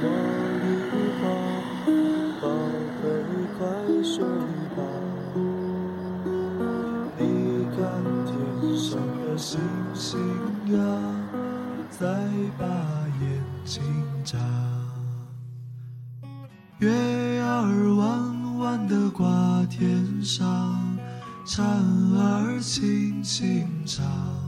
宝贝，宝贝，快睡吧。你看天上的星星呀，在把眼睛眨。月牙儿弯弯的挂天上，蝉儿轻轻唱。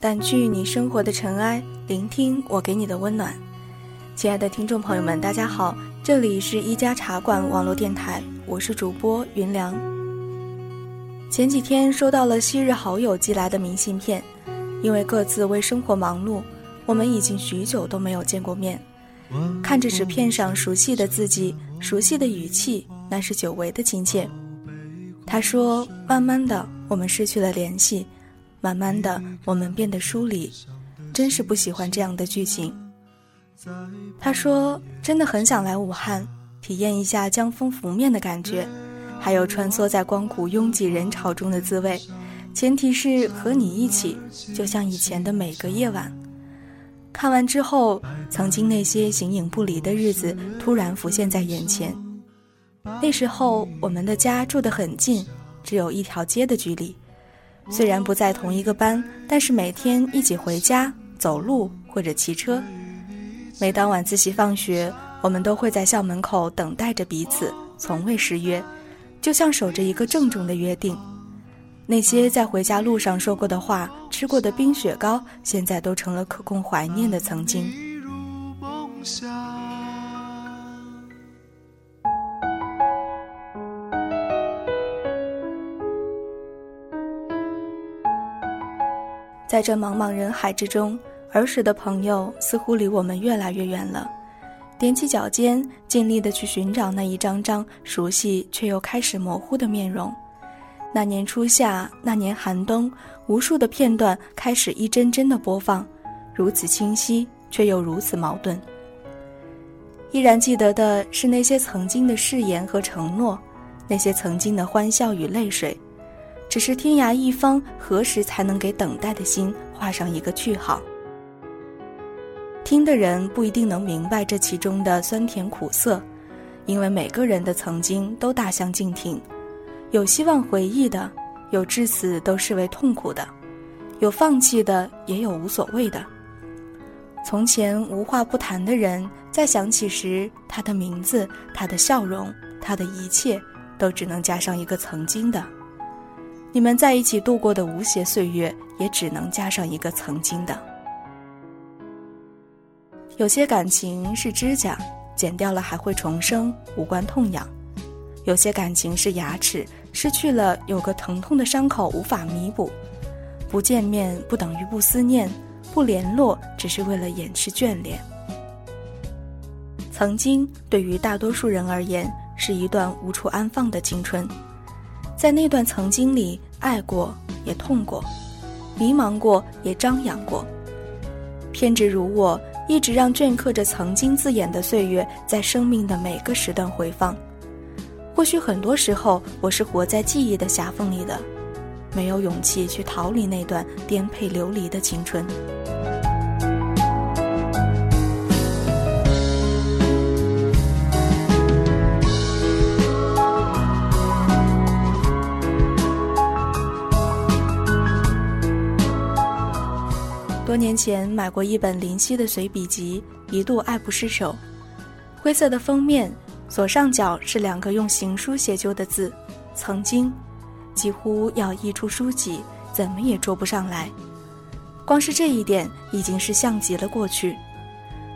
掸去你生活的尘埃，聆听我给你的温暖。亲爱的听众朋友们，大家好，这里是一家茶馆网络电台，我是主播云良。前几天收到了昔日好友寄来的明信片，因为各自为生活忙碌，我们已经许久都没有见过面。看着纸片上熟悉的自己、熟悉的语气，那是久违的亲切。他说：“慢慢的，我们失去了联系，慢慢的，我们变得疏离，真是不喜欢这样的剧情。”他说：“真的很想来武汉，体验一下江风拂面的感觉。”还有穿梭在光谷拥挤人潮中的滋味，前提是和你一起，就像以前的每个夜晚。看完之后，曾经那些形影不离的日子突然浮现在眼前。那时候，我们的家住得很近，只有一条街的距离。虽然不在同一个班，但是每天一起回家，走路或者骑车。每当晚自习放学，我们都会在校门口等待着彼此，从未失约。就像守着一个郑重的约定，那些在回家路上说过的话、吃过的冰雪糕，现在都成了可供怀念的曾经。在这茫茫人海之中，儿时的朋友似乎离我们越来越远了。踮起脚尖，尽力地去寻找那一张张熟悉却又开始模糊的面容。那年初夏，那年寒冬，无数的片段开始一帧帧的播放，如此清晰，却又如此矛盾。依然记得的是那些曾经的誓言和承诺，那些曾经的欢笑与泪水。只是天涯一方，何时才能给等待的心画上一个句号？听的人不一定能明白这其中的酸甜苦涩，因为每个人的曾经都大相径庭，有希望回忆的，有至死都视为痛苦的，有放弃的，也有无所谓的。从前无话不谈的人，在想起时，他的名字、他的笑容、他的一切，都只能加上一个曾经的。你们在一起度过的无邪岁月，也只能加上一个曾经的。有些感情是指甲，剪掉了还会重生，无关痛痒；有些感情是牙齿，失去了有个疼痛的伤口无法弥补。不见面不等于不思念，不联络只是为了掩饰眷恋。曾经对于大多数人而言，是一段无处安放的青春，在那段曾经里，爱过也痛过，迷茫过也张扬过。偏执如我。一直让镌刻着曾经字眼的岁月，在生命的每个时段回放。或许很多时候，我是活在记忆的狭缝里的，没有勇气去逃离那段颠沛流离的青春。年前买过一本林夕的随笔集，一度爱不释手。灰色的封面，左上角是两个用行书写就的字“曾经”，几乎要溢出书籍，怎么也捉不上来。光是这一点，已经是像极了过去。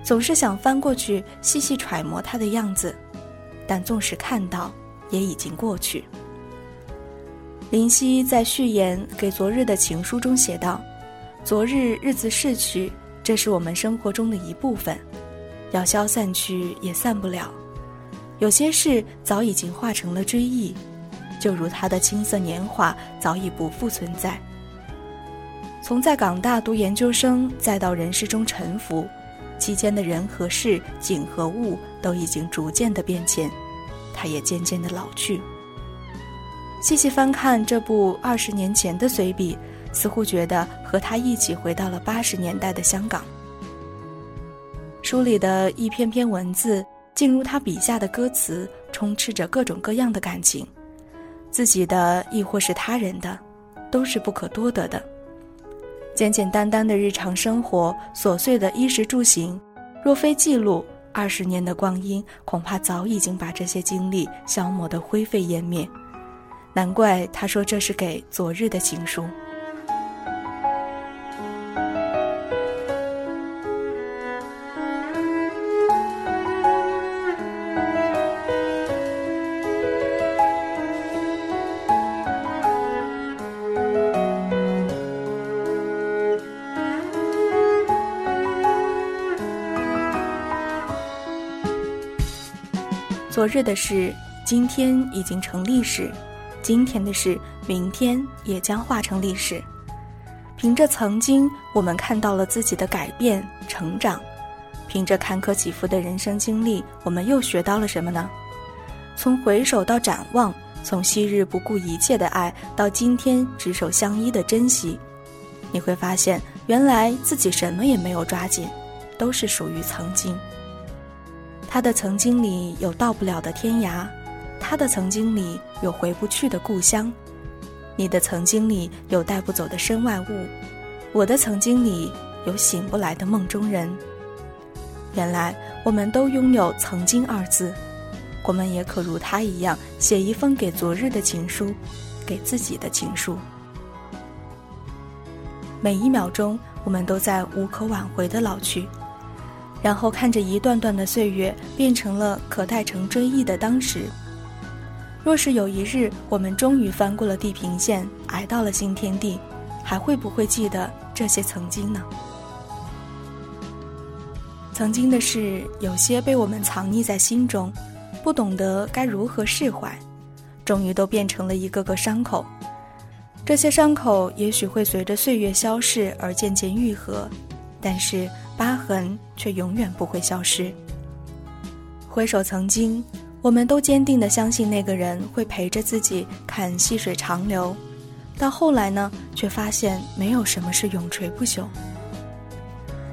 总是想翻过去细细揣摩他的样子，但纵使看到，也已经过去。林夕在序言给昨日的情书中写道。昨日日子逝去，这是我们生活中的一部分，要消散去也散不了。有些事早已经化成了追忆，就如他的青涩年华早已不复存在。从在港大读研究生，再到人世中沉浮，期间的人和事、景和物都已经逐渐的变迁，他也渐渐的老去。细细翻看这部二十年前的随笔，似乎觉得和他一起回到了八十年代的香港。书里的一篇篇文字，进入他笔下的歌词，充斥着各种各样的感情，自己的亦或是他人的，都是不可多得的。简简单单的日常生活，琐碎的衣食住行，若非记录，二十年的光阴，恐怕早已经把这些经历消磨得灰飞烟灭。难怪他说这是给昨日的情书。昨日的事，今天已经成历史。今天的事，明天也将化成历史。凭着曾经，我们看到了自己的改变、成长；凭着坎坷起伏的人生经历，我们又学到了什么呢？从回首到展望，从昔日不顾一切的爱，到今天执手相依的珍惜，你会发现，原来自己什么也没有抓紧，都是属于曾经。他的曾经里有到不了的天涯。他的曾经里有回不去的故乡，你的曾经里有带不走的身外物，我的曾经里有醒不来的梦中人。原来我们都拥有“曾经”二字，我们也可如他一样，写一封给昨日的情书，给自己的情书。每一秒钟，我们都在无可挽回的老去，然后看着一段段的岁月变成了可待成追忆的当时。若是有一日我们终于翻过了地平线，挨到了新天地，还会不会记得这些曾经呢？曾经的事，有些被我们藏匿在心中，不懂得该如何释怀，终于都变成了一个个伤口。这些伤口也许会随着岁月消逝而渐渐愈合，但是疤痕却永远不会消失。回首曾经。我们都坚定地相信那个人会陪着自己看细水长流，到后来呢，却发现没有什么是永垂不朽。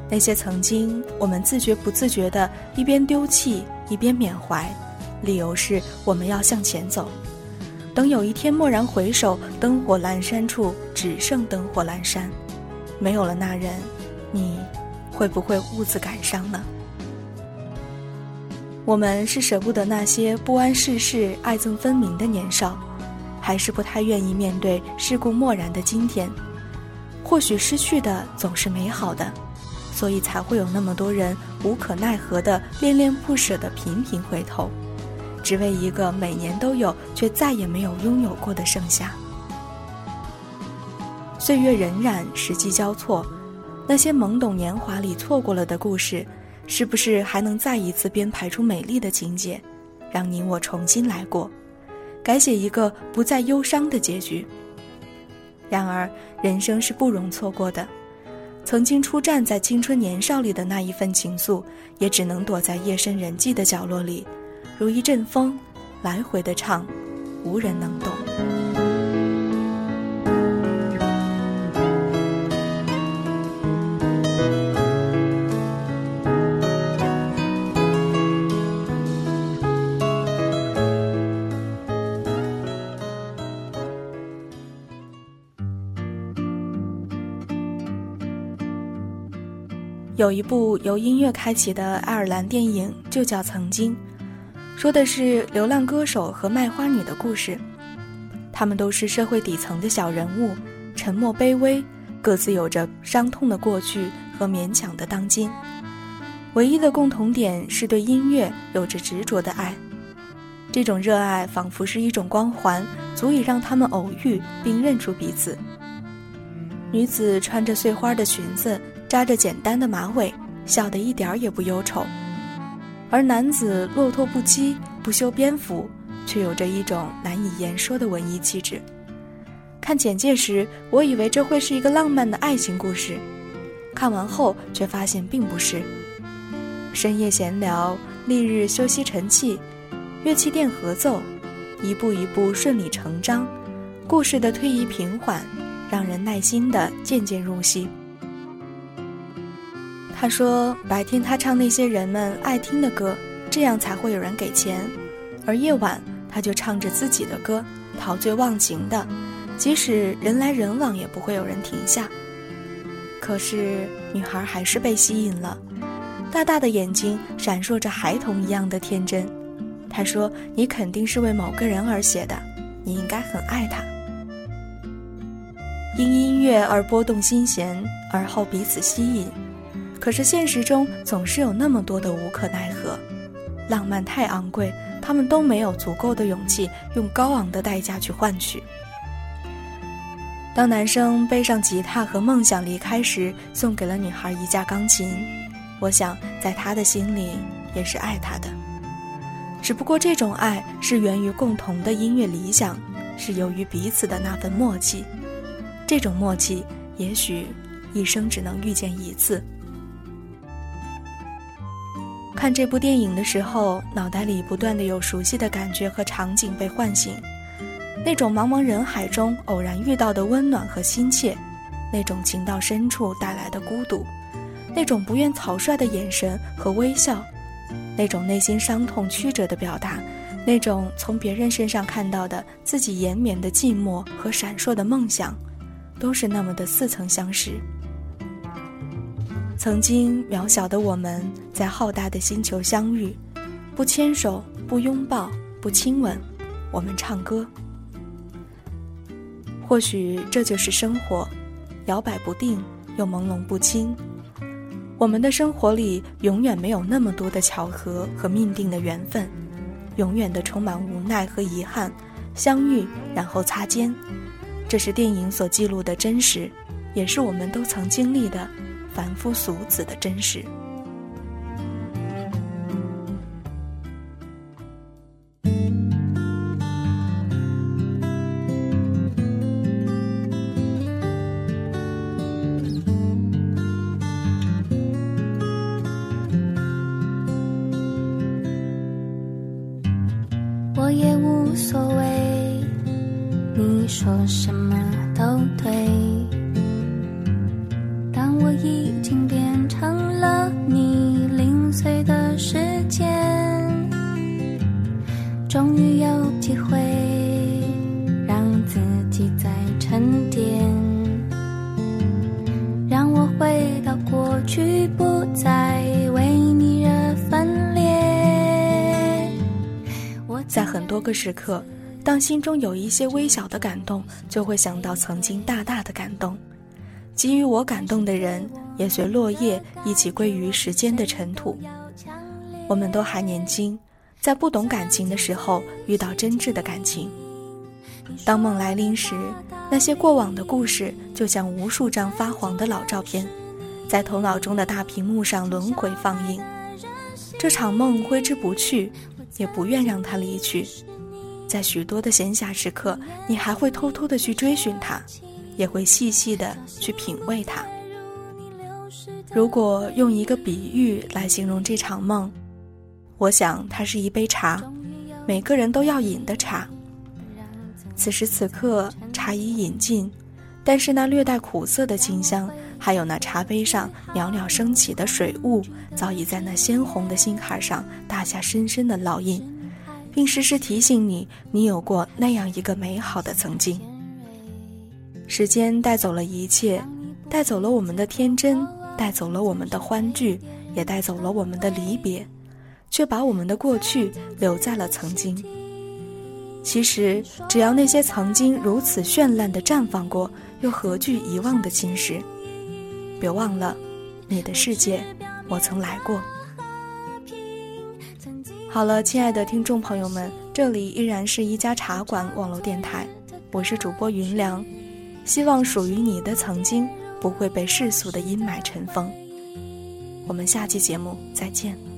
那些曾经，我们自觉不自觉地一边丢弃一边缅怀，理由是我们要向前走。等有一天蓦然回首，灯火阑珊处只剩灯火阑珊，没有了那人，你会不会兀自感伤呢？我们是舍不得那些不谙世事、爱憎分明的年少，还是不太愿意面对世故漠然的今天？或许失去的总是美好的，所以才会有那么多人无可奈何的恋恋不舍的频频回头，只为一个每年都有却再也没有拥有过的盛夏。岁月荏苒，时机交错，那些懵懂年华里错过了的故事。是不是还能再一次编排出美丽的情节，让你我重新来过，改写一个不再忧伤的结局？然而，人生是不容错过的，曾经初站在青春年少里的那一份情愫，也只能躲在夜深人静的角落里，如一阵风，来回的唱，无人能懂。有一部由音乐开启的爱尔兰电影，就叫《曾经》，说的是流浪歌手和卖花女的故事。他们都是社会底层的小人物，沉默卑微，各自有着伤痛的过去和勉强的当今。唯一的共同点是对音乐有着执着的爱。这种热爱仿佛是一种光环，足以让他们偶遇并认出彼此。女子穿着碎花的裙子。扎着简单的马尾，笑得一点也不忧愁；而男子落拓不羁，不修边幅，却有着一种难以言说的文艺气质。看简介时，我以为这会是一个浪漫的爱情故事，看完后却发现并不是。深夜闲聊，丽日休息沉气，乐器店合奏，一步一步顺理成章，故事的推移平缓，让人耐心的渐渐入戏。他说，白天他唱那些人们爱听的歌，这样才会有人给钱；而夜晚他就唱着自己的歌，陶醉忘情的，即使人来人往也不会有人停下。可是女孩还是被吸引了，大大的眼睛闪烁着孩童一样的天真。他说：“你肯定是为某个人而写的，你应该很爱他。”因音乐而拨动心弦，而后彼此吸引。可是现实中总是有那么多的无可奈何，浪漫太昂贵，他们都没有足够的勇气用高昂的代价去换取。当男生背上吉他和梦想离开时，送给了女孩一架钢琴。我想，在他的心里也是爱她的，只不过这种爱是源于共同的音乐理想，是由于彼此的那份默契。这种默契，也许一生只能遇见一次。看这部电影的时候，脑袋里不断的有熟悉的感觉和场景被唤醒，那种茫茫人海中偶然遇到的温暖和亲切，那种情到深处带来的孤独，那种不愿草率的眼神和微笑，那种内心伤痛曲折的表达，那种从别人身上看到的自己延绵的寂寞和闪烁的梦想。都是那么的似曾相识。曾经渺小的我们在浩大的星球相遇，不牵手，不拥抱，不亲吻，我们唱歌。或许这就是生活，摇摆不定又朦胧不清。我们的生活里永远没有那么多的巧合和命定的缘分，永远的充满无奈和遗憾，相遇然后擦肩。这是电影所记录的真实，也是我们都曾经历的凡夫俗子的真实。个时刻，当心中有一些微小的感动，就会想到曾经大大的感动。给予我感动的人，也随落叶一起归于时间的尘土。我们都还年轻，在不懂感情的时候遇到真挚的感情。当梦来临时，那些过往的故事就像无数张发黄的老照片，在头脑中的大屏幕上轮回放映。这场梦挥之不去。也不愿让他离去，在许多的闲暇时刻，你还会偷偷的去追寻它，也会细细的去品味它。如果用一个比喻来形容这场梦，我想它是一杯茶，每个人都要饮的茶。此时此刻，茶已饮尽，但是那略带苦涩的清香。还有那茶杯上袅袅升起的水雾，早已在那鲜红的心坎上打下深深的烙印，并时时提醒你，你有过那样一个美好的曾经。时间带走了一切，带走了我们的天真，带走了我们的欢聚，也带走了我们的离别，却把我们的过去留在了曾经。其实，只要那些曾经如此绚烂的绽放过，又何惧遗忘的侵蚀？别忘了，你的世界，我曾来过。好了，亲爱的听众朋友们，这里依然是一家茶馆网络电台，我是主播云良，希望属于你的曾经不会被世俗的阴霾尘封。我们下期节目再见。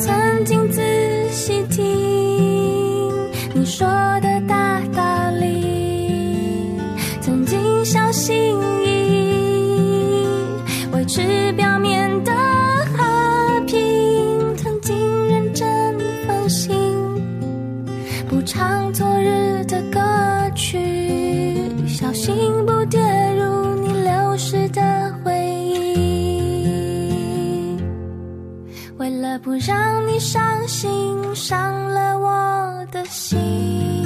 曾经仔细听你说的让你伤心，伤了我的心。